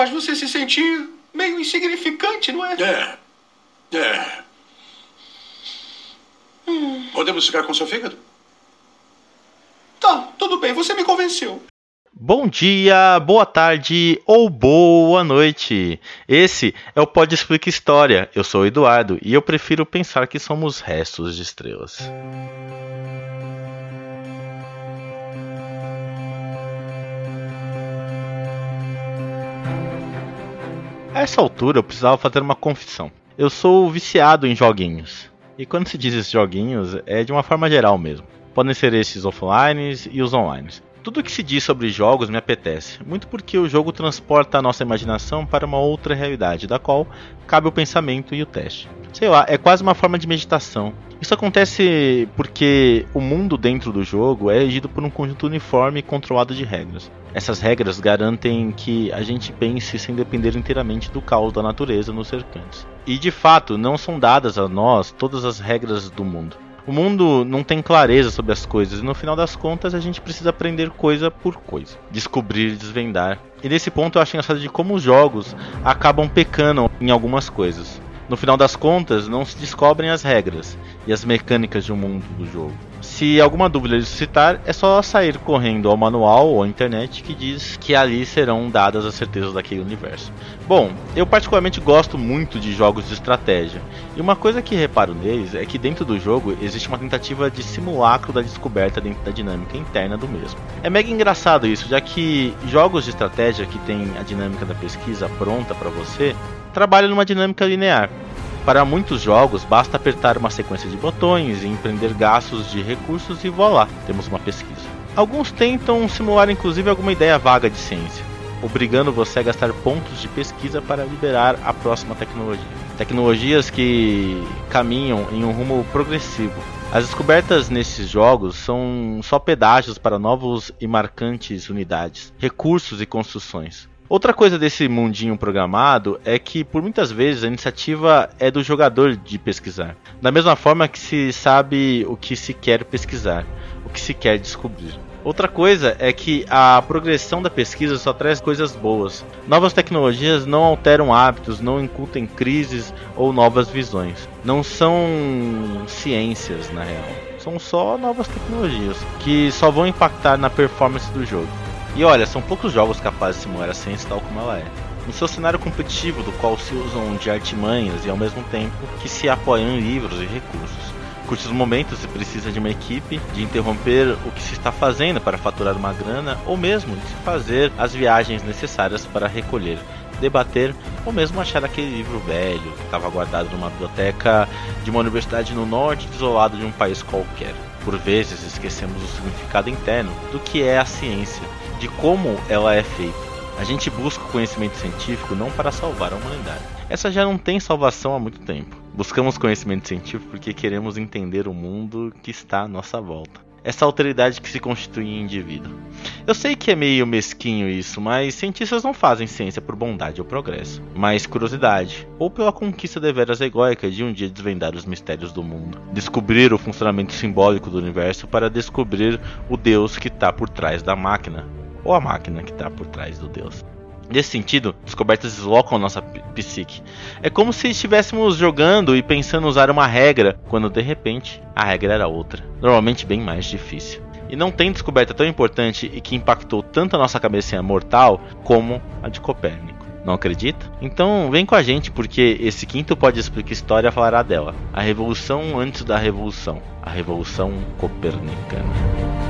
faz você se sentir meio insignificante, não é? É. É. Hum. Podemos ficar com seu fígado? Tá, tudo bem, você me convenceu. Bom dia, boa tarde ou boa noite. Esse é o Pode Explica História. Eu sou o Eduardo e eu prefiro pensar que somos restos de estrelas. A essa altura eu precisava fazer uma confissão. Eu sou viciado em joguinhos. E quando se diz esses joguinhos, é de uma forma geral mesmo. Podem ser esses offline e os online. Tudo que se diz sobre jogos me apetece, muito porque o jogo transporta a nossa imaginação para uma outra realidade, da qual cabe o pensamento e o teste. Sei lá, é quase uma forma de meditação. Isso acontece porque o mundo dentro do jogo é regido por um conjunto uniforme e controlado de regras. Essas regras garantem que a gente pense sem depender inteiramente do caos da natureza nos cercantes. E de fato, não são dadas a nós todas as regras do mundo. O mundo não tem clareza sobre as coisas e no final das contas a gente precisa aprender coisa por coisa, descobrir, desvendar. E nesse ponto eu acho engraçado de como os jogos acabam pecando em algumas coisas. No final das contas, não se descobrem as regras e as mecânicas de um mundo do jogo. Se alguma dúvida suscitar, é só sair correndo ao manual ou à internet que diz que ali serão dadas as certezas daquele universo. Bom, eu particularmente gosto muito de jogos de estratégia, e uma coisa que reparo neles é que dentro do jogo existe uma tentativa de simulacro da descoberta dentro da dinâmica interna do mesmo. É mega engraçado isso, já que jogos de estratégia que têm a dinâmica da pesquisa pronta para você trabalham numa dinâmica linear. Para muitos jogos, basta apertar uma sequência de botões e empreender gastos de recursos e voilá, temos uma pesquisa. Alguns tentam simular inclusive alguma ideia vaga de ciência, obrigando você a gastar pontos de pesquisa para liberar a próxima tecnologia. Tecnologias que caminham em um rumo progressivo. As descobertas nesses jogos são só pedágios para novos e marcantes unidades, recursos e construções. Outra coisa desse mundinho programado é que por muitas vezes a iniciativa é do jogador de pesquisar. Da mesma forma que se sabe o que se quer pesquisar, o que se quer descobrir. Outra coisa é que a progressão da pesquisa só traz coisas boas. Novas tecnologias não alteram hábitos, não incutem crises ou novas visões. Não são ciências, na real. São só novas tecnologias que só vão impactar na performance do jogo. E olha, são poucos jogos capazes de simular a ciência tal como ela é. No seu cenário competitivo, do qual se usam de artimanhas e ao mesmo tempo que se apoiam em livros e recursos. Curtos momentos se precisa de uma equipe, de interromper o que se está fazendo para faturar uma grana, ou mesmo de se fazer as viagens necessárias para recolher, debater ou mesmo achar aquele livro velho que estava guardado numa biblioteca de uma universidade no norte isolado de um país qualquer. Por vezes esquecemos o significado interno do que é a ciência de como ela é feita. A gente busca o conhecimento científico não para salvar a humanidade. Essa já não tem salvação há muito tempo. Buscamos conhecimento científico porque queremos entender o mundo que está à nossa volta. Essa alteridade que se constitui em indivíduo. Eu sei que é meio mesquinho isso, mas cientistas não fazem ciência por bondade ou progresso, mas curiosidade, ou pela conquista deveras egóica de um dia desvendar os mistérios do mundo, descobrir o funcionamento simbólico do universo para descobrir o Deus que está por trás da máquina, ou a máquina que está por trás do Deus. Nesse sentido, descobertas deslocam nossa psique. É como se estivéssemos jogando e pensando usar uma regra, quando de repente a regra era outra, normalmente bem mais difícil. E não tem descoberta tão importante e que impactou tanto a nossa cabeça mortal como a de Copérnico. Não acredita? Então vem com a gente porque esse quinto Pode Explicar História falará dela. A revolução antes da revolução. A revolução copernicana.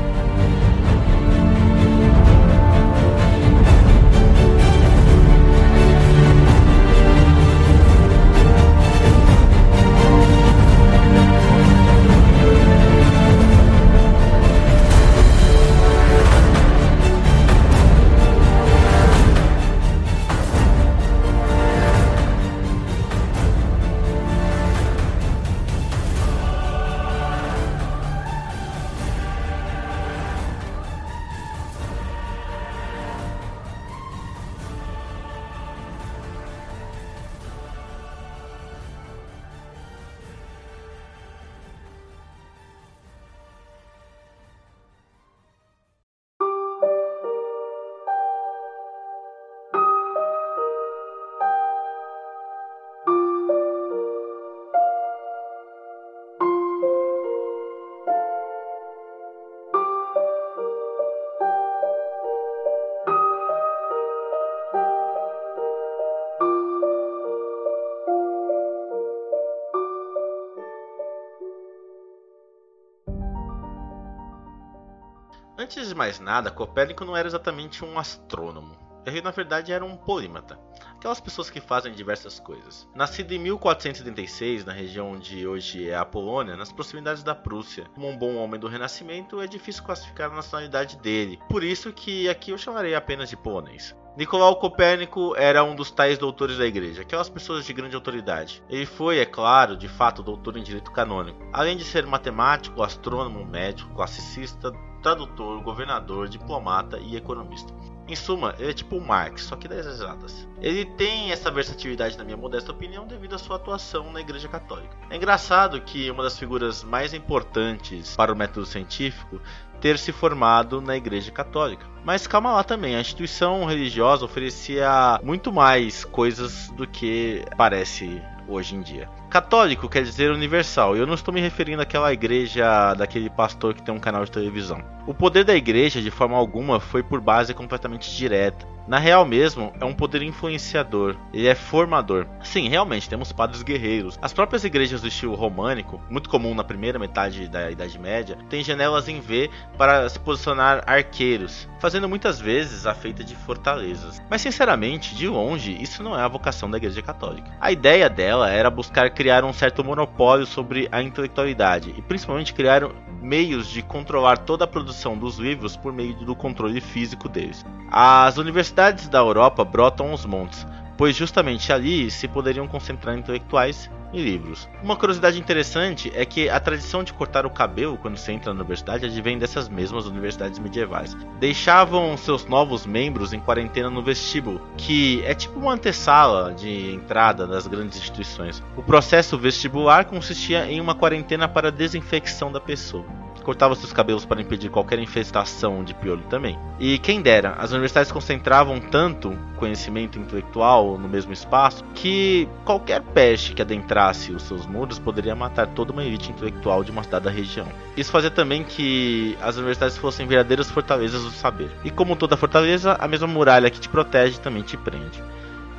Antes de mais nada, Copérnico não era exatamente um astrônomo. Ele na verdade era um polímata, aquelas pessoas que fazem diversas coisas. Nascido em 1476 na região onde hoje é a Polônia, nas proximidades da Prússia, como um bom homem do Renascimento, é difícil classificar a nacionalidade dele. Por isso que aqui eu chamarei apenas de polonês. Nicolau Copérnico era um dos tais doutores da igreja, aquelas pessoas de grande autoridade. Ele foi, é claro, de fato, doutor em direito canônico, além de ser matemático, astrônomo, médico, classicista, tradutor, governador, diplomata e economista. Em suma, ele é tipo o Marx, só que das exatas. Ele tem essa versatilidade, na minha modesta opinião, devido à sua atuação na Igreja Católica. É engraçado que uma das figuras mais importantes para o método científico ter se formado na Igreja Católica. Mas calma lá também, a instituição religiosa oferecia muito mais coisas do que parece hoje em dia. Católico quer dizer universal, eu não estou me referindo àquela igreja daquele pastor que tem um canal de televisão. O poder da igreja, de forma alguma, foi por base completamente direta. Na real mesmo, é um poder influenciador, ele é formador. Sim, realmente, temos padres guerreiros. As próprias igrejas do estilo românico, muito comum na primeira metade da Idade Média, têm janelas em V para se posicionar arqueiros, fazendo muitas vezes a feita de fortalezas. Mas sinceramente, de longe, isso não é a vocação da Igreja Católica. A ideia dela era buscar criar um certo monopólio sobre a intelectualidade e principalmente criar meios de controlar toda a produção dos livros por meio do controle físico deles. As universidades da Europa brotam aos montes, pois justamente ali se poderiam concentrar intelectuais e livros. Uma curiosidade interessante é que a tradição de cortar o cabelo quando se entra na universidade advém dessas mesmas universidades medievais. Deixavam seus novos membros em quarentena no vestíbulo, que é tipo uma antessala de entrada das grandes instituições. O processo vestibular consistia em uma quarentena para desinfecção da pessoa cortava seus cabelos para impedir qualquer infestação de piolho também. E quem dera, as universidades concentravam tanto conhecimento intelectual no mesmo espaço que qualquer peste que adentrasse os seus muros poderia matar toda uma elite intelectual de uma dada região. Isso fazia também que as universidades fossem verdadeiras fortalezas do saber. E como toda fortaleza, a mesma muralha que te protege também te prende.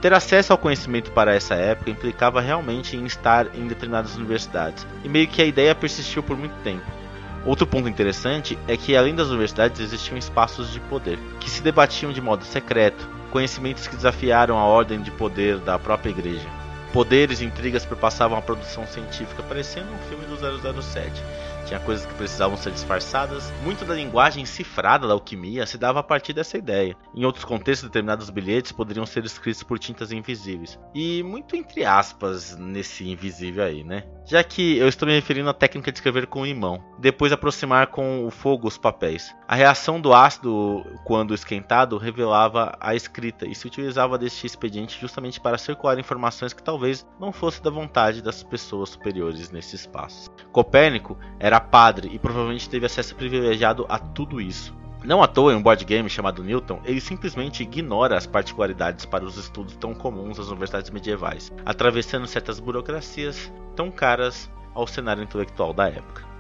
Ter acesso ao conhecimento para essa época implicava realmente em estar em determinadas universidades, e meio que a ideia persistiu por muito tempo. Outro ponto interessante é que além das universidades existiam espaços de poder, que se debatiam de modo secreto, conhecimentos que desafiaram a ordem de poder da própria igreja. Poderes e intrigas perpassavam a produção científica, parecendo um filme do 007 tinha coisas que precisavam ser disfarçadas. Muito da linguagem cifrada da alquimia se dava a partir dessa ideia. Em outros contextos, determinados bilhetes poderiam ser escritos por tintas invisíveis. E muito entre aspas nesse invisível aí, né? Já que eu estou me referindo à técnica de escrever com limão, depois aproximar com o fogo os papéis. A reação do ácido quando esquentado revelava a escrita e se utilizava deste expediente justamente para circular informações que talvez não fosse da vontade das pessoas superiores nesse espaço. Copérnico era padre e provavelmente teve acesso privilegiado a tudo isso. Não à toa, em um board game chamado Newton, ele simplesmente ignora as particularidades para os estudos tão comuns das universidades medievais, atravessando certas burocracias tão caras ao cenário intelectual da época.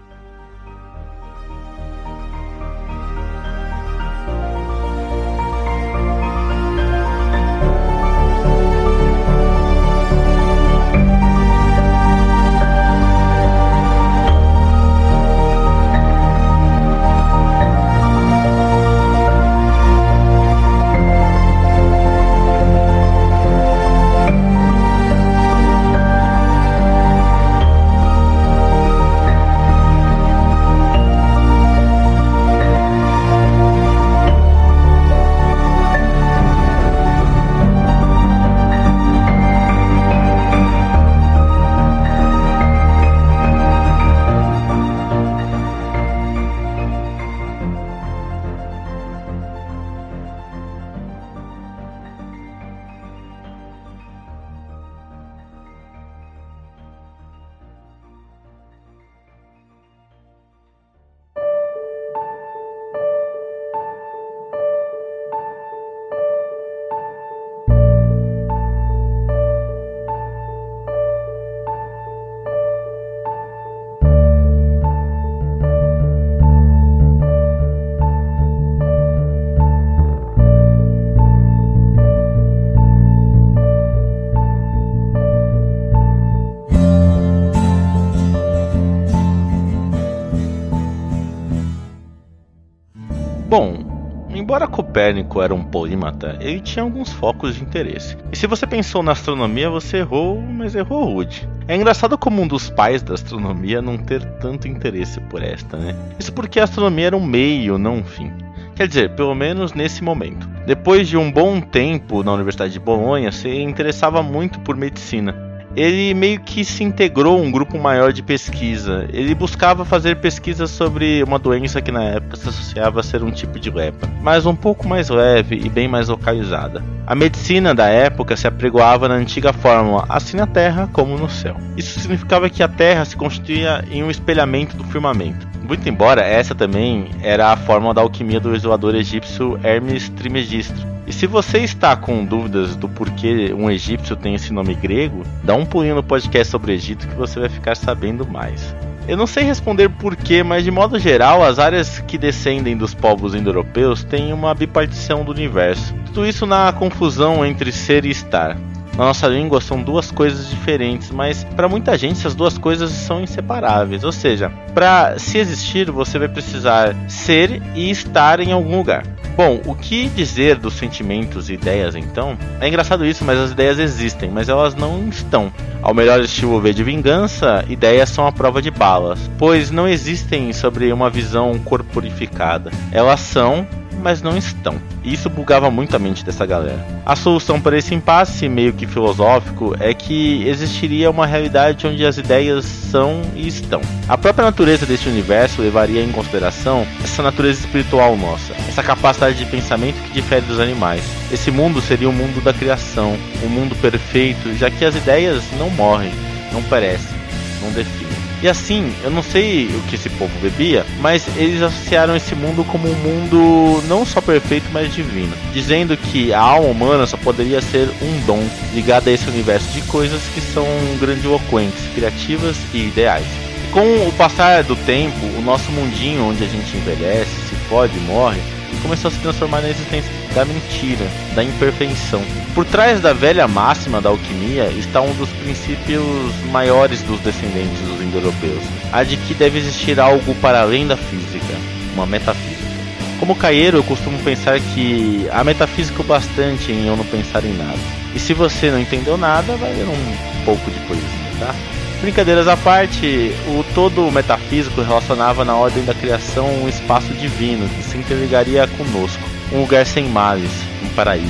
Copérnico era um polímata, ele tinha alguns focos de interesse. E se você pensou na astronomia, você errou, mas errou rude. É engraçado como um dos pais da astronomia não ter tanto interesse por esta, né? Isso porque a astronomia era um meio, não um fim. Quer dizer, pelo menos nesse momento. Depois de um bom tempo na Universidade de Bolonha, se interessava muito por medicina ele meio que se integrou a um grupo maior de pesquisa. Ele buscava fazer pesquisas sobre uma doença que na época se associava a ser um tipo de lepra, mas um pouco mais leve e bem mais localizada. A medicina da época se apregoava na antiga fórmula assim na Terra como no céu. Isso significava que a Terra se constituía em um espelhamento do firmamento. Muito embora essa também era a fórmula da alquimia do isolador egípcio Hermes Trismegisto, e se você está com dúvidas do porquê um egípcio tem esse nome grego, dá um pulinho no podcast sobre Egito que você vai ficar sabendo mais. Eu não sei responder porquê, mas de modo geral, as áreas que descendem dos povos indo-europeus têm uma bipartição do universo. Tudo isso na confusão entre ser e estar. Na nossa língua são duas coisas diferentes, mas para muita gente essas duas coisas são inseparáveis. Ou seja, para se existir, você vai precisar ser e estar em algum lugar. Bom, o que dizer dos sentimentos e ideias então? É engraçado isso, mas as ideias existem, mas elas não estão. Ao melhor estilo V de vingança, ideias são a prova de balas, pois não existem sobre uma visão corporificada. Elas são mas não estão. Isso bugava muito a mente dessa galera. A solução para esse impasse meio que filosófico é que existiria uma realidade onde as ideias são e estão. A própria natureza deste universo levaria em consideração essa natureza espiritual nossa, essa capacidade de pensamento que difere dos animais. Esse mundo seria o mundo da criação, um mundo perfeito, já que as ideias não morrem, não perecem, não definem. E assim, eu não sei o que esse povo bebia, mas eles associaram esse mundo como um mundo não só perfeito, mas divino, dizendo que a alma humana só poderia ser um dom ligado a esse universo de coisas que são grandiloquentes, criativas e ideais. E com o passar do tempo, o nosso mundinho onde a gente envelhece, se fode, morre, começou a se transformar na existência da mentira, da imperfeição. Por trás da velha máxima da alquimia está um dos princípios maiores dos descendentes dos indo-europeus, a de que deve existir algo para além da física, uma metafísica. Como caieiro, eu costumo pensar que há metafísica bastante em eu não pensar em nada. E se você não entendeu nada, vai ler um pouco de poesia, tá? Brincadeiras à parte, o todo metafísico relacionava na ordem da criação um espaço divino que se interligaria conosco, um lugar sem males, um paraíso,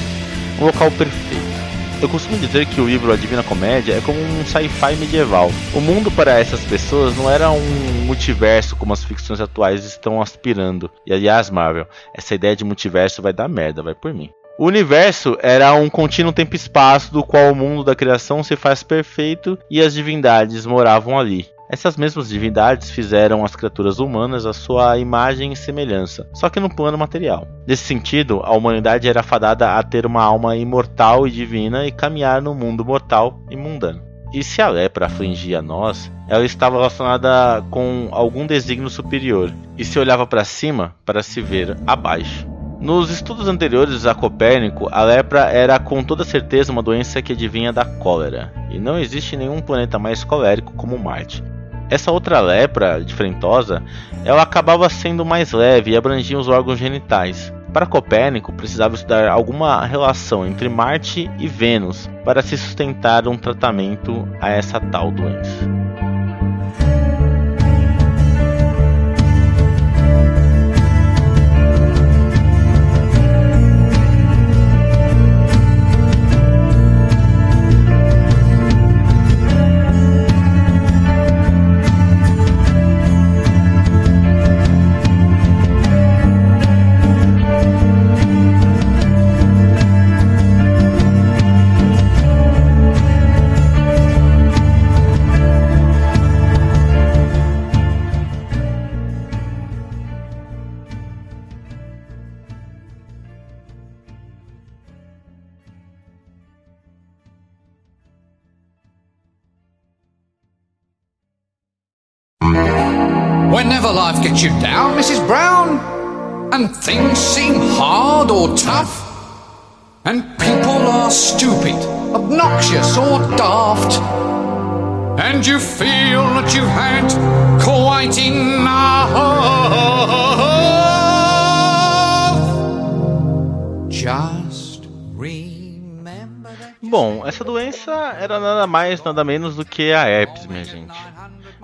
um local perfeito. Eu costumo dizer que o livro A Divina Comédia é como um sci-fi medieval. O mundo para essas pessoas não era um multiverso como as ficções atuais estão aspirando. E aliás, Marvel, essa ideia de multiverso vai dar merda, vai por mim. O universo era um contínuo tempo e espaço do qual o mundo da criação se faz perfeito e as divindades moravam ali. Essas mesmas divindades fizeram as criaturas humanas a sua imagem e semelhança, só que no plano material. Nesse sentido, a humanidade era fadada a ter uma alma imortal e divina e caminhar no mundo mortal e mundano. E se a lepra afligia nós, ela estava relacionada com algum desígnio superior, e se olhava para cima para se ver abaixo. Nos estudos anteriores a Copérnico, a lepra era com toda certeza uma doença que adivinha da cólera, e não existe nenhum planeta mais colérico como Marte. Essa outra lepra, diferentosa, ela acabava sendo mais leve e abrangia os órgãos genitais. Para Copérnico, precisava estudar alguma relação entre Marte e Vênus para se sustentar um tratamento a essa tal doença. Gets you down, Mrs. Brown, and things seem hard or tough, and people are stupid, obnoxious, or daft, and you feel that you've had quite enough, Bom, essa doença era nada mais, nada menos do que a herpes, minha gente.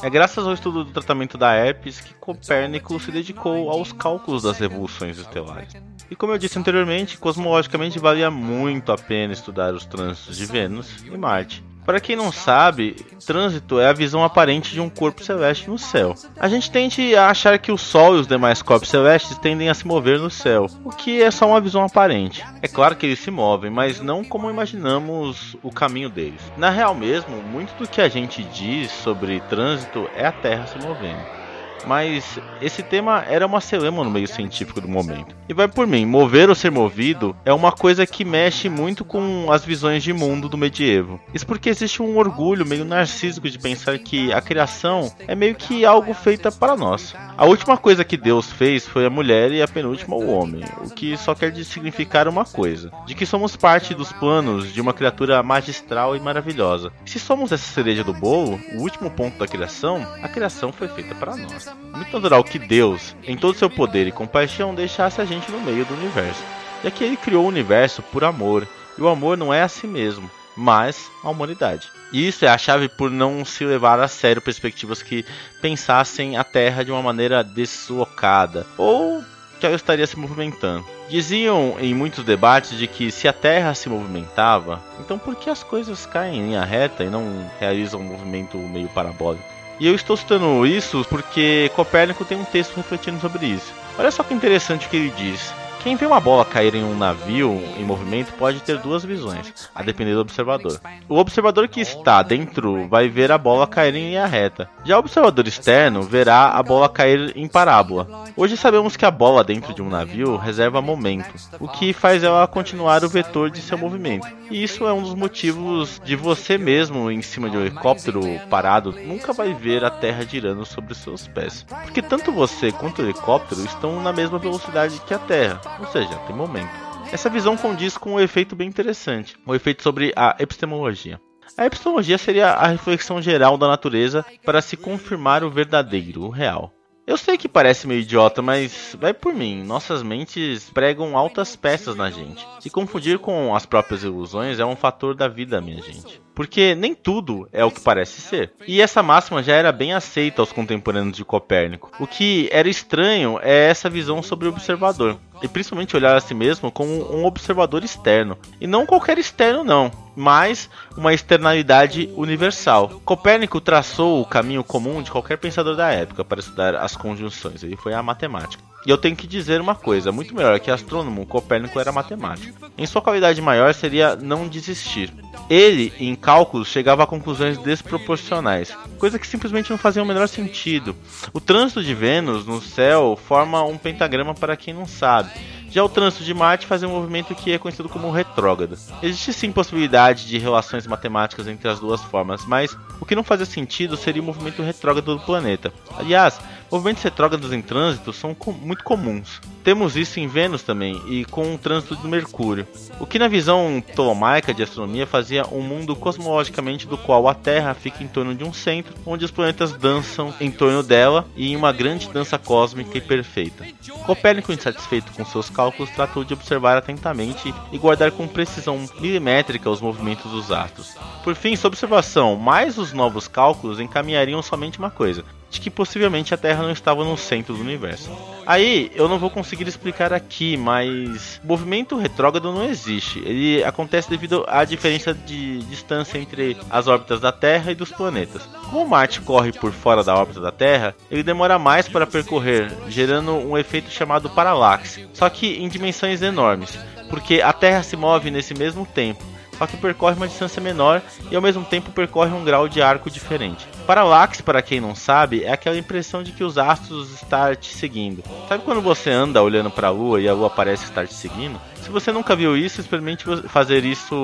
É graças ao estudo do tratamento da herpes que Copérnico se dedicou aos cálculos das revoluções estelares. E como eu disse anteriormente, cosmologicamente valia muito a pena estudar os trânsitos de Vênus e Marte. Para quem não sabe, trânsito é a visão aparente de um corpo celeste no céu. A gente tende a achar que o Sol e os demais corpos celestes tendem a se mover no céu, o que é só uma visão aparente. É claro que eles se movem, mas não como imaginamos o caminho deles. Na real mesmo, muito do que a gente diz sobre trânsito é a Terra se movendo mas esse tema era uma celema no meio científico do momento. E vai por mim, mover ou ser movido é uma coisa que mexe muito com as visões de mundo do medievo. Isso porque existe um orgulho meio narcísico de pensar que a criação é meio que algo feita para nós. A última coisa que Deus fez foi a mulher e a penúltima o homem, o que só quer significar uma coisa: de que somos parte dos planos de uma criatura magistral e maravilhosa. Se somos essa cereja do bolo, o último ponto da criação, a criação foi feita para nós. Muito natural que Deus, em todo seu poder e compaixão, deixasse a gente no meio do universo, já que ele criou o universo por amor, e o amor não é a si mesmo, mas a humanidade. E isso é a chave por não se levar a sério perspectivas que pensassem a Terra de uma maneira deslocada ou que ela estaria se movimentando. Diziam em muitos debates de que se a Terra se movimentava, então por que as coisas caem em linha reta e não realizam um movimento meio parabólico? E eu estou citando isso porque Copérnico tem um texto refletindo sobre isso. Olha só que interessante o que ele diz. Quem vê uma bola cair em um navio em movimento pode ter duas visões, a depender do observador. O observador que está dentro vai ver a bola cair em linha reta. Já o observador externo verá a bola cair em parábola. Hoje sabemos que a bola dentro de um navio reserva momento, o que faz ela continuar o vetor de seu movimento. E isso é um dos motivos de você mesmo em cima de um helicóptero parado nunca vai ver a terra girando sobre seus pés. Porque tanto você quanto o helicóptero estão na mesma velocidade que a terra ou seja, tem momento. Essa visão condiz com um efeito bem interessante, o um efeito sobre a epistemologia. A epistemologia seria a reflexão geral da natureza para se confirmar o verdadeiro, o real. Eu sei que parece meio idiota, mas vai por mim. Nossas mentes pregam altas peças na gente. Se confundir com as próprias ilusões é um fator da vida, minha gente. Porque nem tudo é o que parece ser. E essa máxima já era bem aceita aos contemporâneos de Copérnico. O que era estranho é essa visão sobre o observador e principalmente olhar a si mesmo como um observador externo. E não qualquer externo, não, mas uma externalidade universal. Copérnico traçou o caminho comum de qualquer pensador da época para estudar as conjunções, ele foi a matemática. E eu tenho que dizer uma coisa, muito melhor que astrônomo, Copérnico era matemático. Em sua qualidade maior seria não desistir. Ele, em cálculos, chegava a conclusões desproporcionais, coisa que simplesmente não fazia o menor sentido. O trânsito de Vênus no céu forma um pentagrama para quem não sabe. Já o trânsito de Marte faz um movimento que é conhecido como retrógrado. Existe sim possibilidade de relações matemáticas entre as duas formas, mas o que não fazia sentido seria o movimento retrógrado do planeta. Aliás, Movimentos retrógrados em trânsito são com muito comuns. Temos isso em Vênus também e com o trânsito do Mercúrio, o que na visão ptolomaica de astronomia fazia um mundo cosmologicamente do qual a Terra fica em torno de um centro, onde os planetas dançam em torno dela e em uma grande dança cósmica e perfeita. Copérnico, insatisfeito com seus cálculos, tratou de observar atentamente e guardar com precisão milimétrica os movimentos dos astros. Por fim, sua observação mais os novos cálculos encaminhariam somente uma coisa: de que possivelmente a Terra não estava no centro do universo. Aí eu não vou conseguir explicar aqui, mas movimento retrógrado não existe. Ele acontece devido à diferença de distância entre as órbitas da Terra e dos planetas. Como Marte corre por fora da órbita da Terra, ele demora mais para percorrer, gerando um efeito chamado paralaxe, só que em dimensões enormes, porque a Terra se move nesse mesmo tempo só que percorre uma distância menor e ao mesmo tempo percorre um grau de arco diferente. Paralaxe, para quem não sabe, é aquela impressão de que os astros estão te seguindo. Sabe quando você anda olhando para a lua e a lua parece estar te seguindo? Se você nunca viu isso, experimente fazer isso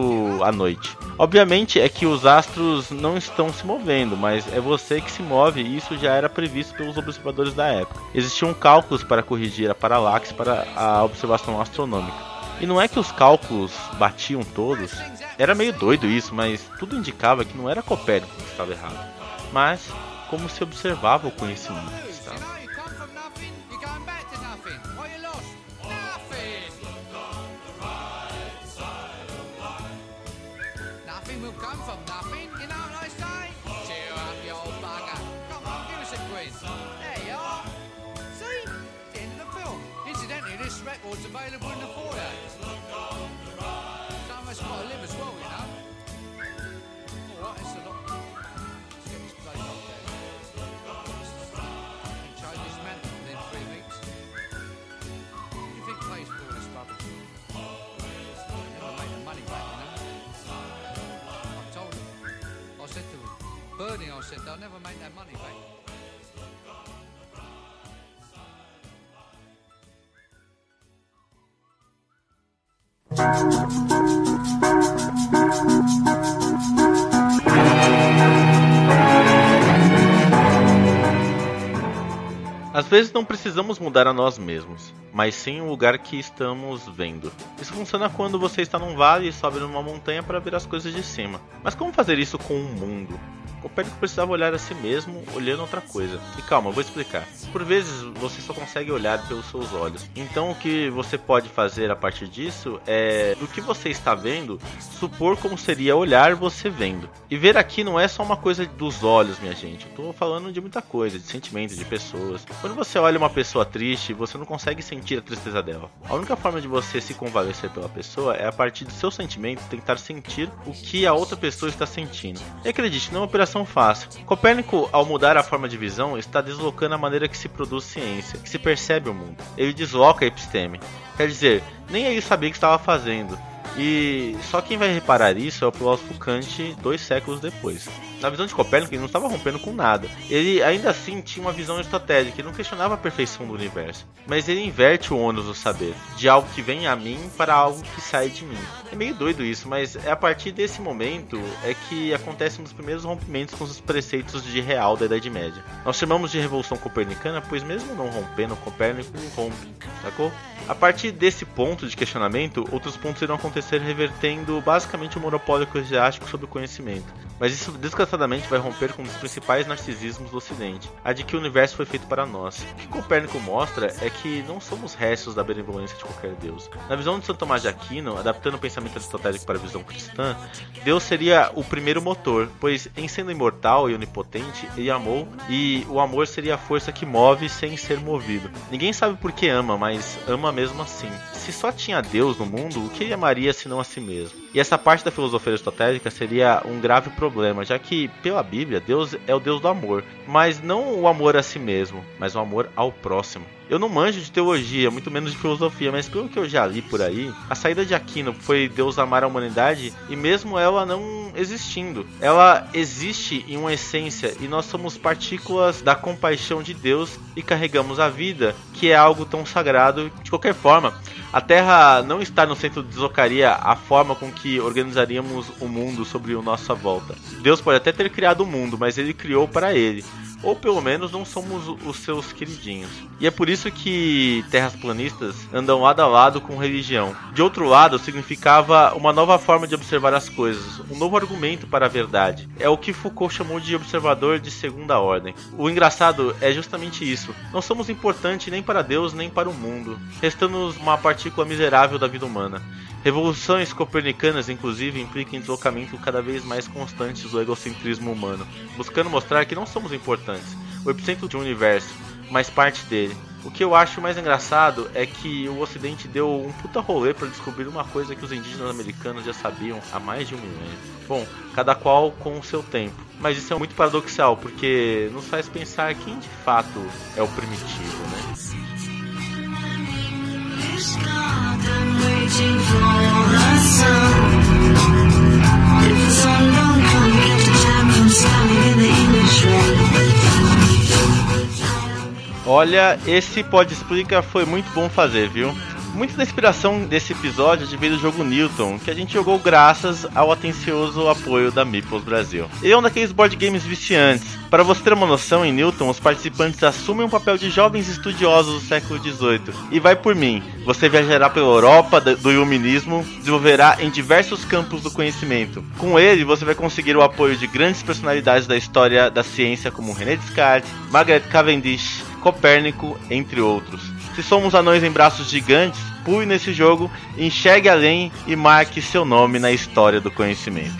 à noite. Obviamente é que os astros não estão se movendo, mas é você que se move e isso já era previsto pelos observadores da época. Existiam cálculos para corrigir a paralaxe para a observação astronômica. E não é que os cálculos batiam todos. Era meio doido isso, mas tudo indicava que não era Copérnico que estava errado, mas como se observava o conhecimento que estava. nothing said, they'll never make money back. Às vezes não precisamos mudar a nós mesmos, mas sim o lugar que estamos vendo. Isso funciona quando você está num vale e sobe numa montanha para ver as coisas de cima. Mas como fazer isso com o mundo? Copérnico precisava olhar a si mesmo olhando outra coisa. E calma, eu vou explicar. Por vezes você só consegue olhar pelos seus olhos. Então o que você pode fazer a partir disso é do que você está vendo, supor como seria olhar você vendo. E ver aqui não é só uma coisa dos olhos, minha gente. Eu tô falando de muita coisa, de sentimentos, de pessoas. Quando você olha uma pessoa triste, você não consegue sentir a tristeza dela. A única forma de você se convalescer pela pessoa é a partir do seu sentimento tentar sentir o que a outra pessoa está sentindo. E acredite, não é uma operação fácil. Copérnico, ao mudar a forma de visão, está deslocando a maneira que se produz ciência, que se percebe o mundo. Ele desloca a episteme. Quer dizer, nem ele sabia o que estava fazendo. E só quem vai reparar isso é o filósofo Kant dois séculos depois. Na visão de Copérnico, ele não estava rompendo com nada. Ele ainda assim tinha uma visão estratégica, ele não questionava a perfeição do universo. Mas ele inverte o ônus do saber, de algo que vem a mim para algo que sai de mim. É meio doido isso, mas é a partir desse momento é que acontecem dos primeiros rompimentos com os preceitos de real da Idade Média. Nós chamamos de Revolução Copernicana, pois mesmo não rompendo, Copérnico rompe, sacou? A partir desse ponto de questionamento, outros pontos irão acontecer revertendo basicamente o monopólio eclesiástico sobre o conhecimento. Mas isso desgraçadamente vai romper com um dos principais narcisismos do Ocidente, a de que o universo foi feito para nós. O que Copérnico mostra é que não somos restos da benevolência de qualquer Deus. Na visão de Santo Tomás de Aquino, adaptando o pensamento aristotélico para a visão cristã, Deus seria o primeiro motor, pois em sendo imortal e onipotente, ele amou e o amor seria a força que move sem ser movido. Ninguém sabe por que ama, mas ama mesmo assim. Se só tinha Deus no mundo, o que ele amaria senão a si mesmo? E essa parte da filosofia aristotélica seria um grave problema, já que, pela Bíblia, Deus é o Deus do amor, mas não o amor a si mesmo, mas o amor ao próximo. Eu não manjo de teologia, muito menos de filosofia, mas pelo que eu já li por aí, a saída de Aquino foi Deus amar a humanidade e mesmo ela não existindo, ela existe em uma essência e nós somos partículas da compaixão de Deus e carregamos a vida, que é algo tão sagrado de qualquer forma. A Terra não está no centro deslocaria a forma com que organizaríamos o mundo sobre a nossa volta. Deus pode até ter criado o mundo, mas ele criou para ele ou pelo menos não somos os seus queridinhos. E é por isso que terras planistas andam lado a lado com religião. De outro lado, significava uma nova forma de observar as coisas, um novo argumento para a verdade. É o que Foucault chamou de observador de segunda ordem. O engraçado é justamente isso. Não somos importantes nem para Deus nem para o mundo, restando-nos uma partícula miserável da vida humana. Revoluções copernicanas, inclusive, implicam em deslocamento cada vez mais constantes do egocentrismo humano, buscando mostrar que não somos importantes, o epicentro de um universo, mas parte dele. O que eu acho mais engraçado é que o Ocidente deu um puta rolê para descobrir uma coisa que os indígenas americanos já sabiam há mais de um milênio. Bom, cada qual com o seu tempo. Mas isso é muito paradoxal, porque nos faz pensar quem de fato é o primitivo, né? Olha, esse Pode Explica foi muito bom fazer, viu? Muito da inspiração desse episódio veio do jogo Newton, que a gente jogou graças ao atencioso apoio da Meeples Brasil. Ele é um daqueles board games viciantes. Para você ter uma noção, em Newton, os participantes assumem um papel de jovens estudiosos do século XVIII. E vai por mim, você viajará pela Europa do iluminismo, desenvolverá em diversos campos do conhecimento. Com ele, você vai conseguir o apoio de grandes personalidades da história da ciência como René Descartes, Margaret Cavendish, Copérnico, entre outros. Se somos anões em braços gigantes, pule nesse jogo, enxergue além e marque seu nome na história do conhecimento.